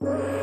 Right.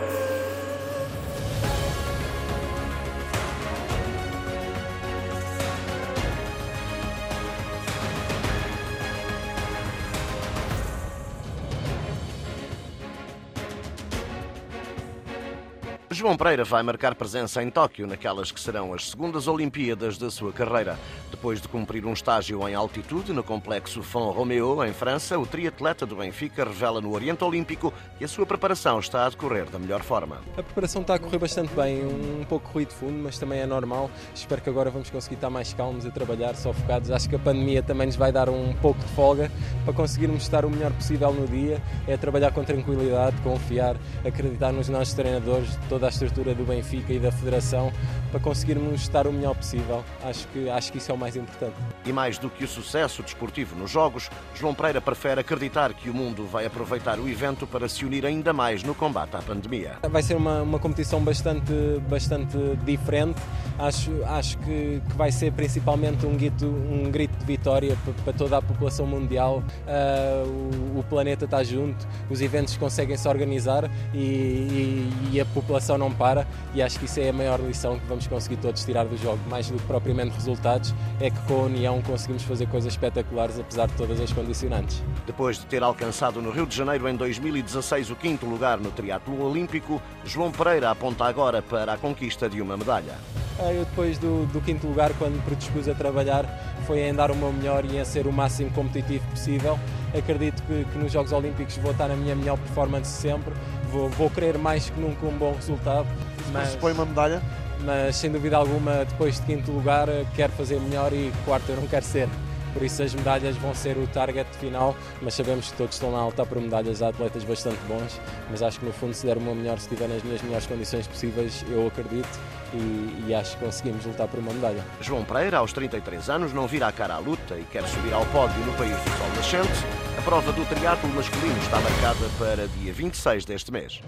João Pereira vai marcar presença em Tóquio, naquelas que serão as segundas Olimpíadas da sua carreira. Depois de cumprir um estágio em altitude no complexo Font Romeo, em França, o triatleta do Benfica revela no Oriente Olímpico que a sua preparação está a decorrer da melhor forma. A preparação está a correr bastante bem, um pouco ruído de fundo, mas também é normal. Espero que agora vamos conseguir estar mais calmos a trabalhar, só focados. Acho que a pandemia também nos vai dar um pouco de folga para conseguirmos estar o melhor possível no dia. É trabalhar com tranquilidade, confiar, acreditar nos nossos treinadores, toda a estrutura do Benfica e da Federação para conseguirmos estar o melhor possível. Acho que, acho que isso é o mais importante. E mais do que o sucesso desportivo nos Jogos, João Pereira prefere acreditar que o mundo vai aproveitar o evento para se unir ainda mais no combate à pandemia. Vai ser uma, uma competição bastante, bastante diferente. Acho, acho que, que vai ser principalmente um grito, um grito de vitória para, para toda a população mundial. Uh, o, o, planeta está junto, os eventos conseguem se organizar e, e, e a população não para e acho que isso é a maior lição que vamos conseguir todos tirar do jogo, mais do que propriamente resultados, é que com a união conseguimos fazer coisas espetaculares apesar de todas as condicionantes. Depois de ter alcançado no Rio de Janeiro em 2016 o quinto lugar no triatlo olímpico, João Pereira aponta agora para a conquista de uma medalha. Ah, eu depois do, do quinto lugar, quando me predispus a trabalhar, foi em dar o meu melhor e em ser o máximo competitivo possível. Acredito que, que nos Jogos Olímpicos vou estar na minha melhor performance sempre vou, vou querer mais que nunca um bom resultado. Mas se põe uma medalha? Mas sem dúvida alguma, depois de quinto lugar, quero fazer melhor e quarto eu não quero ser. Por isso as medalhas vão ser o target final, mas sabemos que todos estão lá a lutar por medalhas, há atletas bastante bons, mas acho que no fundo se der uma melhor, se estiver nas minhas melhores condições possíveis, eu acredito e, e, acho que conseguimos lutar por uma medalha. João Pereira, aos 33 anos, não vira a cara à luta e quer subir ao pódio no país do sol nascente. A prova do triatlo masculino está marcada para dia 26 deste mês.